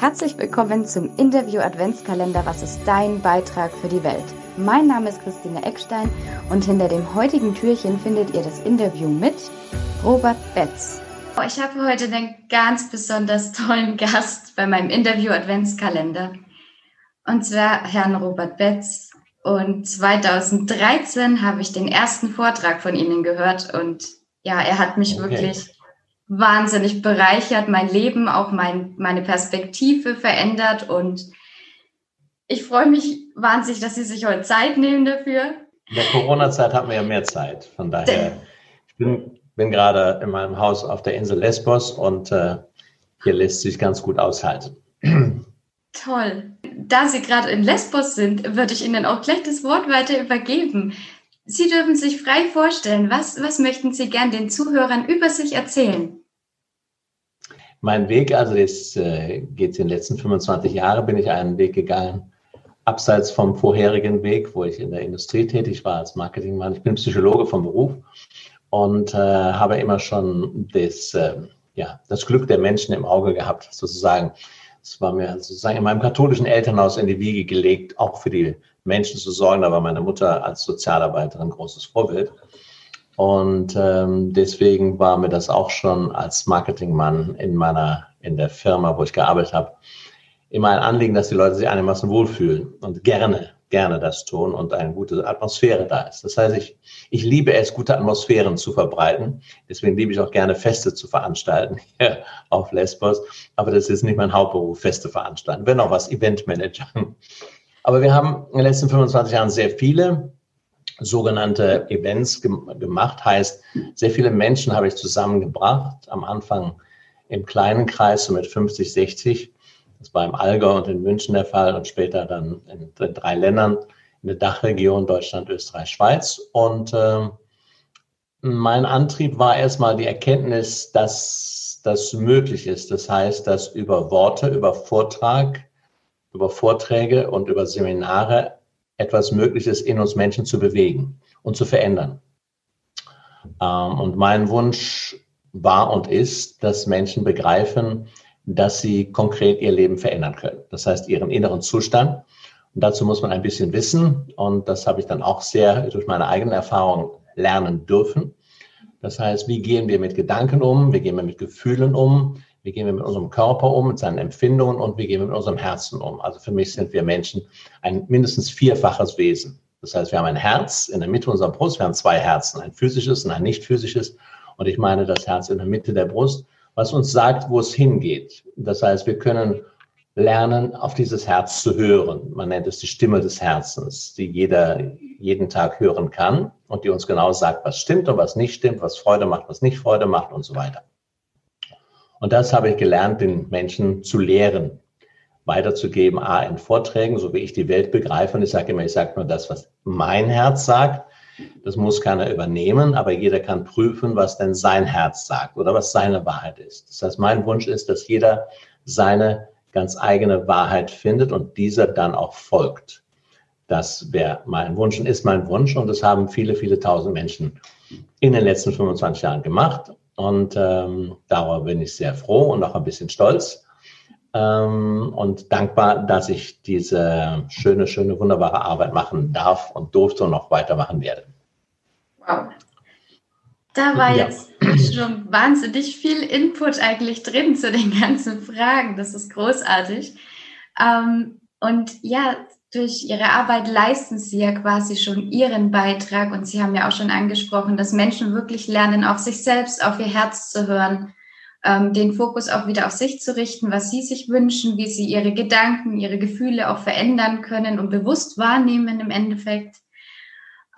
Herzlich willkommen zum Interview Adventskalender Was ist dein Beitrag für die Welt? Mein Name ist Christine Eckstein und hinter dem heutigen Türchen findet ihr das Interview mit Robert Betz. Ich habe heute einen ganz besonders tollen Gast bei meinem Interview Adventskalender. Und zwar Herrn Robert Betz. Und 2013 habe ich den ersten Vortrag von Ihnen gehört und ja, er hat mich okay. wirklich wahnsinnig bereichert, mein Leben, auch mein, meine Perspektive verändert und ich freue mich wahnsinnig, dass Sie sich heute Zeit nehmen dafür. In der Corona-Zeit hatten wir ja mehr Zeit. Von daher, ich bin, bin gerade in meinem Haus auf der Insel Lesbos und äh, hier lässt sich ganz gut aushalten. Toll. Da Sie gerade in Lesbos sind, würde ich Ihnen auch gleich das Wort weiter übergeben. Sie dürfen sich frei vorstellen. Was, was möchten Sie gern den Zuhörern über sich erzählen? Mein Weg, also jetzt äh, geht es in den letzten 25 Jahren, bin ich einen Weg gegangen, abseits vom vorherigen Weg, wo ich in der Industrie tätig war als Marketingmann. Ich bin Psychologe vom Beruf und äh, habe immer schon das, äh, ja, das Glück der Menschen im Auge gehabt, sozusagen. Es war mir sozusagen in meinem katholischen Elternhaus in die Wiege gelegt, auch für die Menschen zu sorgen. Da war meine Mutter als Sozialarbeiterin großes Vorbild. Und ähm, deswegen war mir das auch schon als Marketingmann in meiner, in der Firma, wo ich gearbeitet habe, immer ein Anliegen, dass die Leute sich einigermaßen wohlfühlen und gerne, gerne das tun und eine gute Atmosphäre da ist. Das heißt, ich, ich liebe es, gute Atmosphären zu verbreiten. Deswegen liebe ich auch gerne Feste zu veranstalten hier auf Lesbos. Aber das ist nicht mein Hauptberuf, Feste veranstalten. Wenn auch was Eventmanager. Aber wir haben in den letzten 25 Jahren sehr viele sogenannte Events gemacht. Heißt, sehr viele Menschen habe ich zusammengebracht. Am Anfang im kleinen Kreis, so mit 50, 60. Das war im Allgäu und in München der Fall und später dann in drei Ländern in der Dachregion Deutschland, Österreich, Schweiz. Und äh, mein Antrieb war erstmal die Erkenntnis, dass das möglich ist. Das heißt, dass über Worte, über Vortrag über Vorträge und über Seminare etwas möglich ist, in uns Menschen zu bewegen und zu verändern. Ähm, und mein Wunsch war und ist, dass Menschen begreifen, dass sie konkret ihr Leben verändern können. Das heißt, ihren inneren Zustand. Und dazu muss man ein bisschen wissen. Und das habe ich dann auch sehr durch meine eigene Erfahrung lernen dürfen. Das heißt, wie gehen wir mit Gedanken um? Wie gehen wir mit Gefühlen um? Wie gehen wir mit unserem Körper um, mit seinen Empfindungen und wie gehen wir mit unserem Herzen um. Also für mich sind wir Menschen ein mindestens vierfaches Wesen. Das heißt, wir haben ein Herz in der Mitte unserer Brust, wir haben zwei Herzen, ein physisches und ein nicht physisches. Und ich meine das Herz in der Mitte der Brust, was uns sagt, wo es hingeht. Das heißt, wir können lernen, auf dieses Herz zu hören. Man nennt es die Stimme des Herzens, die jeder jeden Tag hören kann und die uns genau sagt, was stimmt und was nicht stimmt, was Freude macht, was nicht Freude macht und so weiter. Und das habe ich gelernt, den Menschen zu lehren, weiterzugeben, A, in Vorträgen, so wie ich die Welt begreife. Und ich sage immer, ich sage nur das, was mein Herz sagt. Das muss keiner übernehmen, aber jeder kann prüfen, was denn sein Herz sagt oder was seine Wahrheit ist. Das heißt, mein Wunsch ist, dass jeder seine ganz eigene Wahrheit findet und dieser dann auch folgt. Das wäre mein Wunsch und ist mein Wunsch und das haben viele, viele tausend Menschen in den letzten 25 Jahren gemacht. Und ähm, darüber bin ich sehr froh und auch ein bisschen stolz ähm, und dankbar, dass ich diese schöne, schöne, wunderbare Arbeit machen darf und durfte und noch weitermachen werde. Wow. Da war ja. jetzt schon wahnsinnig viel Input eigentlich drin zu den ganzen Fragen. Das ist großartig. Ähm, und ja, durch Ihre Arbeit leisten Sie ja quasi schon Ihren Beitrag und Sie haben ja auch schon angesprochen, dass Menschen wirklich lernen, auf sich selbst, auf ihr Herz zu hören, ähm, den Fokus auch wieder auf sich zu richten, was Sie sich wünschen, wie Sie Ihre Gedanken, Ihre Gefühle auch verändern können und bewusst wahrnehmen im Endeffekt.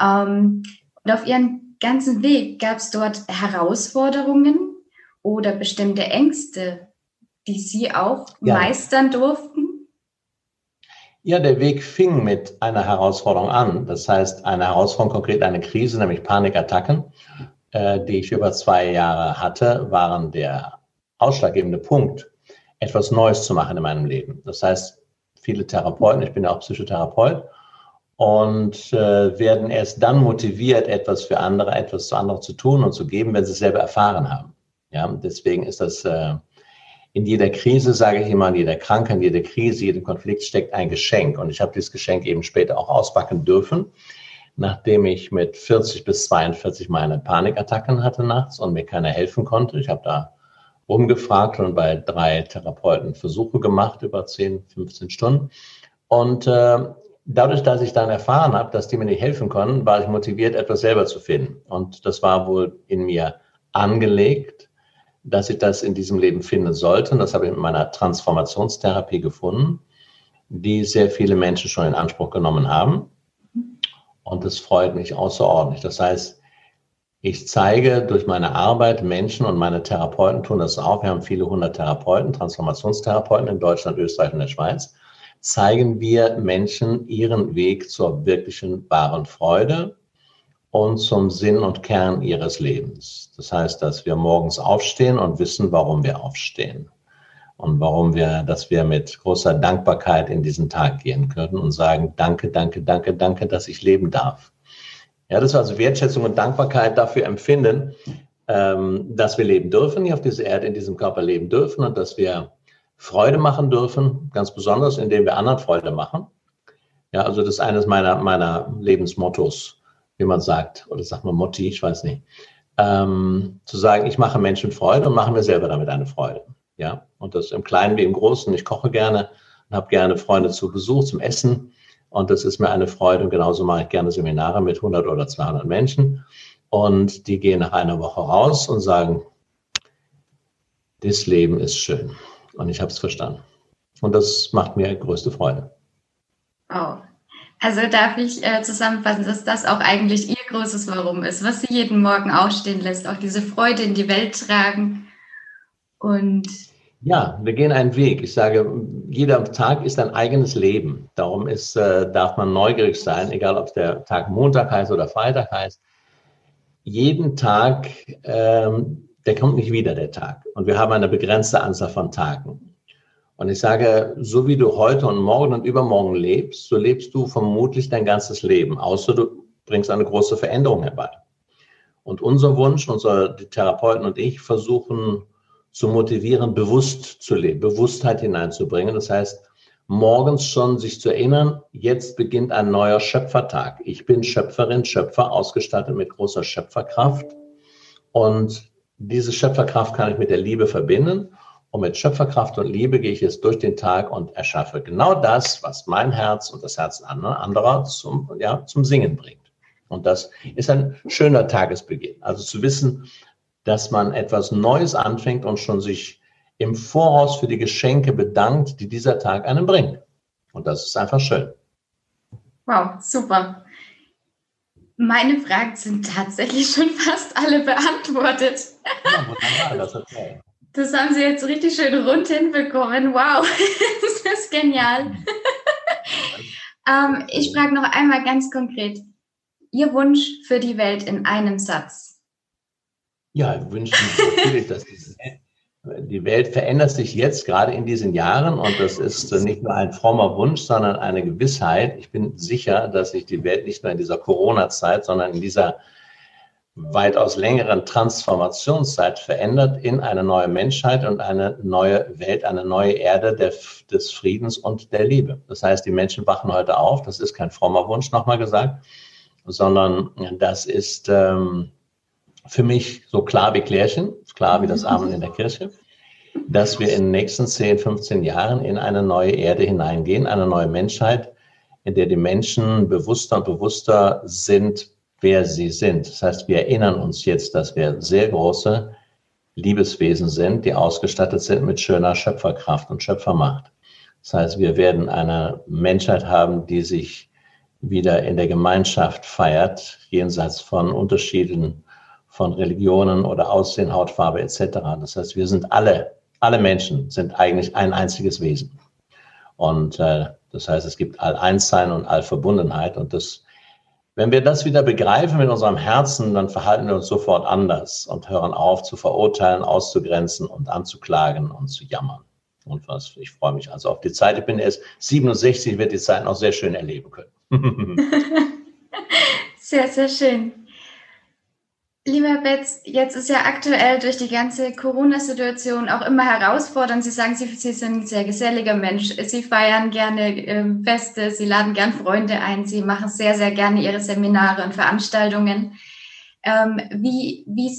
Ähm, und auf Ihren ganzen Weg gab es dort Herausforderungen oder bestimmte Ängste, die Sie auch ja. meistern durften? Ja, der Weg fing mit einer Herausforderung an. Das heißt, eine Herausforderung, konkret eine Krise, nämlich Panikattacken, äh, die ich über zwei Jahre hatte, waren der ausschlaggebende Punkt, etwas Neues zu machen in meinem Leben. Das heißt, viele Therapeuten, ich bin ja auch Psychotherapeut, und äh, werden erst dann motiviert, etwas für andere, etwas zu anderen zu tun und zu geben, wenn sie es selber erfahren haben. Ja, deswegen ist das äh, in jeder Krise, sage ich immer, in jeder Krankheit, in jeder Krise, jedem Konflikt steckt ein Geschenk. Und ich habe dieses Geschenk eben später auch auspacken dürfen, nachdem ich mit 40 bis 42 meine Panikattacken hatte nachts und mir keiner helfen konnte. Ich habe da rumgefragt und bei drei Therapeuten Versuche gemacht über 10, 15 Stunden. Und äh, dadurch, dass ich dann erfahren habe, dass die mir nicht helfen konnten, war ich motiviert, etwas selber zu finden. Und das war wohl in mir angelegt dass ich das in diesem Leben finden sollte. Und das habe ich mit meiner Transformationstherapie gefunden, die sehr viele Menschen schon in Anspruch genommen haben. Und das freut mich außerordentlich. Das heißt, ich zeige durch meine Arbeit Menschen und meine Therapeuten tun das auch. Wir haben viele hundert Therapeuten, Transformationstherapeuten in Deutschland, Österreich und der Schweiz. Zeigen wir Menschen ihren Weg zur wirklichen wahren Freude, und zum Sinn und Kern ihres Lebens. Das heißt, dass wir morgens aufstehen und wissen, warum wir aufstehen und warum wir, dass wir mit großer Dankbarkeit in diesen Tag gehen können und sagen, danke, danke, danke, danke, dass ich leben darf. Ja, das war also Wertschätzung und Dankbarkeit dafür empfinden, ähm, dass wir leben dürfen, hier auf dieser Erde, in diesem Körper leben dürfen und dass wir Freude machen dürfen, ganz besonders, indem wir anderen Freude machen. Ja, also das ist eines meiner, meiner Lebensmottos wie man sagt, oder sagt man Motti, ich weiß nicht, ähm, zu sagen, ich mache Menschen Freude und mache mir selber damit eine Freude. Ja, und das im Kleinen wie im Großen. Ich koche gerne und habe gerne Freunde zu Besuch, zum Essen. Und das ist mir eine Freude. Und genauso mache ich gerne Seminare mit 100 oder 200 Menschen. Und die gehen nach einer Woche raus und sagen, das Leben ist schön. Und ich habe es verstanden. Und das macht mir größte Freude. Oh, also darf ich äh, zusammenfassen, dass das auch eigentlich Ihr großes Warum ist, was Sie jeden Morgen aufstehen lässt, auch diese Freude in die Welt tragen. Und ja, wir gehen einen Weg. Ich sage, jeder Tag ist ein eigenes Leben. Darum ist, äh, darf man neugierig sein, egal ob der Tag Montag heißt oder Freitag heißt. Jeden Tag, ähm, der kommt nicht wieder, der Tag. Und wir haben eine begrenzte Anzahl von Tagen. Und ich sage, so wie du heute und morgen und übermorgen lebst, so lebst du vermutlich dein ganzes Leben, außer du bringst eine große Veränderung herbei. Und unser Wunsch, unser die Therapeuten und ich versuchen zu motivieren, bewusst zu leben, Bewusstheit hineinzubringen. Das heißt, morgens schon sich zu erinnern, jetzt beginnt ein neuer Schöpfertag. Ich bin Schöpferin, Schöpfer, ausgestattet mit großer Schöpferkraft. Und diese Schöpferkraft kann ich mit der Liebe verbinden. Und mit Schöpferkraft und Liebe gehe ich jetzt durch den Tag und erschaffe genau das, was mein Herz und das Herz anderer zum, ja, zum Singen bringt. Und das ist ein schöner Tagesbeginn. Also zu wissen, dass man etwas Neues anfängt und schon sich im Voraus für die Geschenke bedankt, die dieser Tag einem bringt. Und das ist einfach schön. Wow, super. Meine Fragen sind tatsächlich schon fast alle beantwortet. Ja, wunderbar, das okay. Das haben Sie jetzt richtig schön rund hinbekommen. Wow, das ist genial. ähm, ich frage noch einmal ganz konkret. Ihr Wunsch für die Welt in einem Satz? Ja, ich wünsche mir natürlich, dass die Welt verändert sich jetzt gerade in diesen Jahren und das ist nicht nur ein frommer Wunsch, sondern eine Gewissheit. Ich bin sicher, dass sich die Welt nicht nur in dieser Corona-Zeit, sondern in dieser weitaus längeren Transformationszeit verändert in eine neue Menschheit und eine neue Welt, eine neue Erde der, des Friedens und der Liebe. Das heißt, die Menschen wachen heute auf. Das ist kein frommer Wunsch, nochmal gesagt, sondern das ist ähm, für mich so klar wie Klärchen, klar wie das Amen in der Kirche, dass wir in den nächsten 10, 15 Jahren in eine neue Erde hineingehen, eine neue Menschheit, in der die Menschen bewusster und bewusster sind, wer sie sind. Das heißt, wir erinnern uns jetzt, dass wir sehr große Liebeswesen sind, die ausgestattet sind mit schöner Schöpferkraft und Schöpfermacht. Das heißt, wir werden eine Menschheit haben, die sich wieder in der Gemeinschaft feiert, jenseits von Unterschieden von Religionen oder Aussehen, Hautfarbe etc. Das heißt, wir sind alle, alle Menschen sind eigentlich ein einziges Wesen. Und äh, das heißt, es gibt All-Eins-Sein und All-Verbundenheit und das wenn wir das wieder begreifen mit unserem Herzen, dann verhalten wir uns sofort anders und hören auf zu verurteilen, auszugrenzen und anzuklagen und zu jammern. Und was, ich freue mich also auf die Zeit. Ich bin erst 67, werde die Zeit noch sehr schön erleben können. sehr, sehr schön. Lieber Betz, jetzt ist ja aktuell durch die ganze Corona-Situation auch immer herausfordernd. Sie sagen, Sie, Sie sind ein sehr geselliger Mensch. Sie feiern gerne äh, Feste, Sie laden gern Freunde ein, Sie machen sehr, sehr gerne Ihre Seminare und Veranstaltungen. Ähm, wie, wie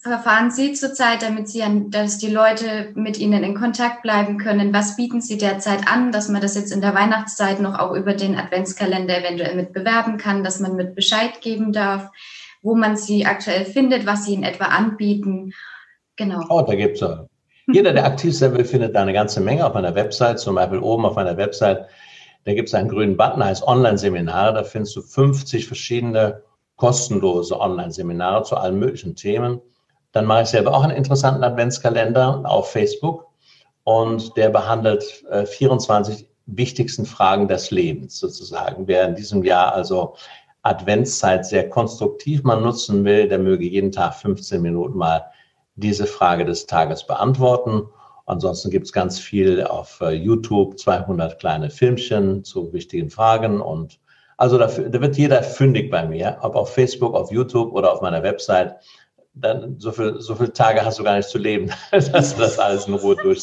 verfahren Sie zurzeit, damit Sie an, dass die Leute mit Ihnen in Kontakt bleiben können? Was bieten Sie derzeit an, dass man das jetzt in der Weihnachtszeit noch auch über den Adventskalender eventuell mit bewerben kann, dass man mit Bescheid geben darf? Wo man sie aktuell findet, was sie in etwa anbieten. Genau. Oh, da gibt es ja. Jeder, der aktiv sein will, findet da eine ganze Menge auf einer Website, zum Beispiel oben auf einer Website. Da gibt es einen grünen Button, heißt Online-Seminare. Da findest du 50 verschiedene kostenlose Online-Seminare zu allen möglichen Themen. Dann mache ich selber auch einen interessanten Adventskalender auf Facebook und der behandelt äh, 24 wichtigsten Fragen des Lebens sozusagen. Wer in diesem Jahr also Adventszeit sehr konstruktiv man nutzen will, der möge jeden Tag 15 Minuten mal diese Frage des Tages beantworten. Ansonsten gibt es ganz viel auf äh, YouTube, 200 kleine Filmchen zu wichtigen Fragen und also da, da, wird jeder fündig bei mir, ob auf Facebook, auf YouTube oder auf meiner Website. Dann so viel, so viele Tage hast du gar nicht zu leben, dass du das alles in Ruhe durch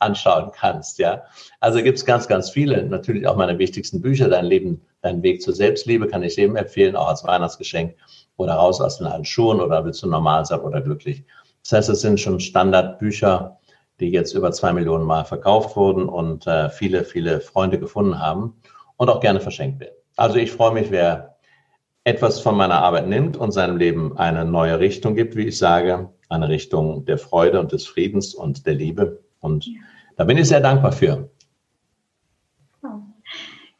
anschauen kannst, ja. Also gibt es ganz, ganz viele. Natürlich auch meine wichtigsten Bücher, Dein Leben Dein Weg zur Selbstliebe kann ich jedem empfehlen, auch als Weihnachtsgeschenk oder raus aus den alten Schuhen oder willst du normal sein oder glücklich. Das heißt, es sind schon Standardbücher, die jetzt über zwei Millionen Mal verkauft wurden und äh, viele, viele Freunde gefunden haben und auch gerne verschenkt werden. Also ich freue mich, wer etwas von meiner Arbeit nimmt und seinem Leben eine neue Richtung gibt, wie ich sage, eine Richtung der Freude und des Friedens und der Liebe. Und da bin ich sehr dankbar für.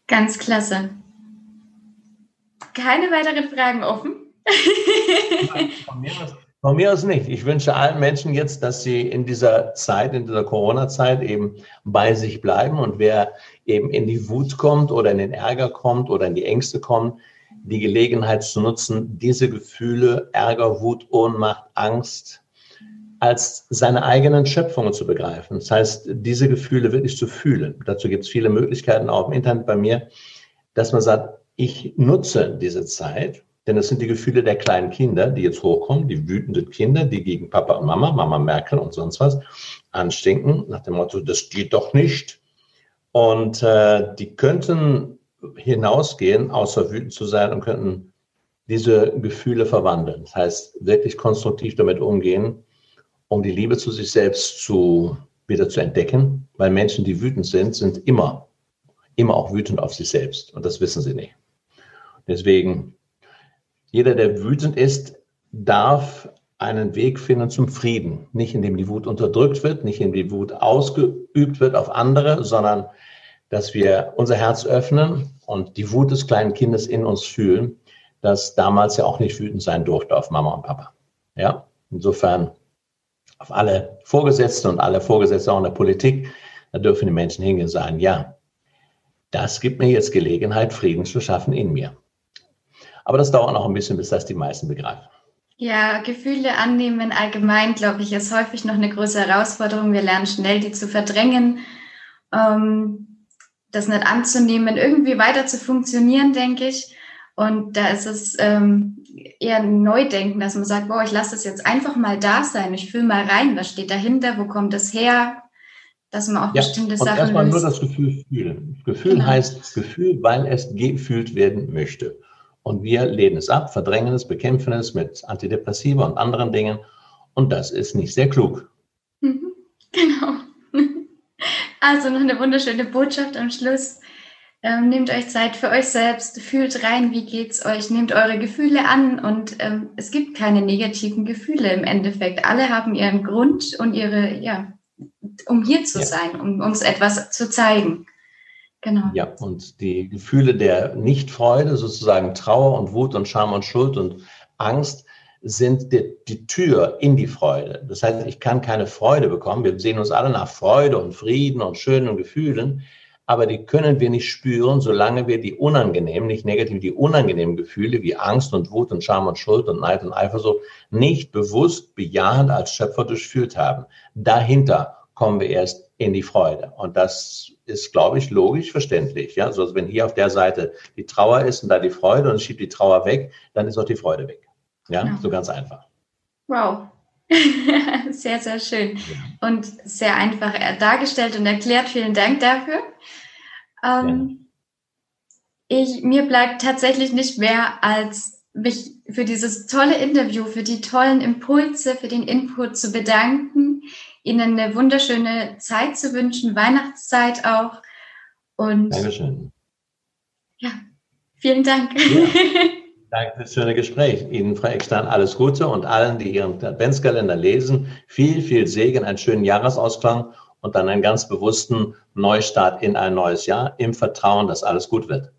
Ganz klasse keine weiteren Fragen offen. von, mir aus, von mir aus nicht. Ich wünsche allen Menschen jetzt, dass sie in dieser Zeit, in dieser Corona-Zeit eben bei sich bleiben und wer eben in die Wut kommt oder in den Ärger kommt oder in die Ängste kommt, die Gelegenheit zu nutzen, diese Gefühle, Ärger, Wut, Ohnmacht, Angst, als seine eigenen Schöpfungen zu begreifen. Das heißt, diese Gefühle wirklich zu fühlen. Dazu gibt es viele Möglichkeiten auch im Internet bei mir, dass man sagt, ich nutze diese Zeit, denn es sind die Gefühle der kleinen Kinder, die jetzt hochkommen, die wütenden Kinder, die gegen Papa und Mama, Mama Merkel und sonst was anstinken, nach dem Motto, das geht doch nicht. Und äh, die könnten hinausgehen, außer wütend zu sein und könnten diese Gefühle verwandeln. Das heißt, wirklich konstruktiv damit umgehen, um die Liebe zu sich selbst zu, wieder zu entdecken, weil Menschen, die wütend sind, sind immer, immer auch wütend auf sich selbst. Und das wissen sie nicht. Deswegen, jeder, der wütend ist, darf einen Weg finden zum Frieden. Nicht indem die Wut unterdrückt wird, nicht indem die Wut ausgeübt wird auf andere, sondern dass wir unser Herz öffnen und die Wut des kleinen Kindes in uns fühlen, das damals ja auch nicht wütend sein durfte auf Mama und Papa. Ja, insofern auf alle Vorgesetzten und alle Vorgesetzte auch in der Politik, da dürfen die Menschen hingehen und sagen, ja, das gibt mir jetzt Gelegenheit, Frieden zu schaffen in mir. Aber das dauert noch ein bisschen, bis das die meisten begreifen. Ja, Gefühle annehmen allgemein, glaube ich, ist häufig noch eine große Herausforderung. Wir lernen schnell, die zu verdrängen, ähm, das nicht anzunehmen, irgendwie weiter zu funktionieren, denke ich. Und da ist es ähm, eher ein Neudenken, dass man sagt, boah, ich lasse das jetzt einfach mal da sein. Ich fühle mal rein, was steht dahinter, wo kommt das her, dass man auch ja, bestimmte und Sachen. Erstmal nur das Gefühl fühlen. Gefühl genau. heißt Gefühl, weil es gefühlt werden möchte. Und wir lehnen es ab, verdrängen es, bekämpfen es mit Antidepressiva und anderen Dingen. Und das ist nicht sehr klug. Mhm. Genau. Also noch eine wunderschöne Botschaft am Schluss. Ähm, nehmt euch Zeit für euch selbst, fühlt rein, wie geht's euch, nehmt eure Gefühle an und ähm, es gibt keine negativen Gefühle im Endeffekt. Alle haben ihren Grund und ihre, ja, um hier zu ja. sein, um uns etwas zu zeigen. Genau. Ja, und die Gefühle der Nichtfreude, sozusagen Trauer und Wut und Scham und Schuld und Angst, sind die, die, Tür in die Freude. Das heißt, ich kann keine Freude bekommen. Wir sehen uns alle nach Freude und Frieden und schönen Gefühlen, aber die können wir nicht spüren, solange wir die unangenehmen, nicht negativ, die unangenehmen Gefühle wie Angst und Wut und Scham und Schuld und Neid und Eifersucht nicht bewusst bejahend als Schöpfer durchführt haben. Dahinter kommen wir erst in die Freude. Und das ist, glaube ich, logisch verständlich. Ja, also wenn hier auf der Seite die Trauer ist und da die Freude und schiebt die Trauer weg, dann ist auch die Freude weg. Ja, ja. so ganz einfach. Wow. sehr, sehr schön. Ja. Und sehr einfach dargestellt und erklärt. Vielen Dank dafür. Ähm, ich, mir bleibt tatsächlich nicht mehr, als mich für dieses tolle Interview, für die tollen Impulse, für den Input zu bedanken, Ihnen eine wunderschöne Zeit zu wünschen, Weihnachtszeit auch. Und Dankeschön. Ja, vielen Dank. Ja. Danke für das schöne Gespräch. Ihnen, Frau Eckstein, alles Gute und allen, die Ihren Adventskalender lesen, viel, viel Segen, einen schönen Jahresausklang und dann einen ganz bewussten Neustart in ein neues Jahr im Vertrauen, dass alles gut wird.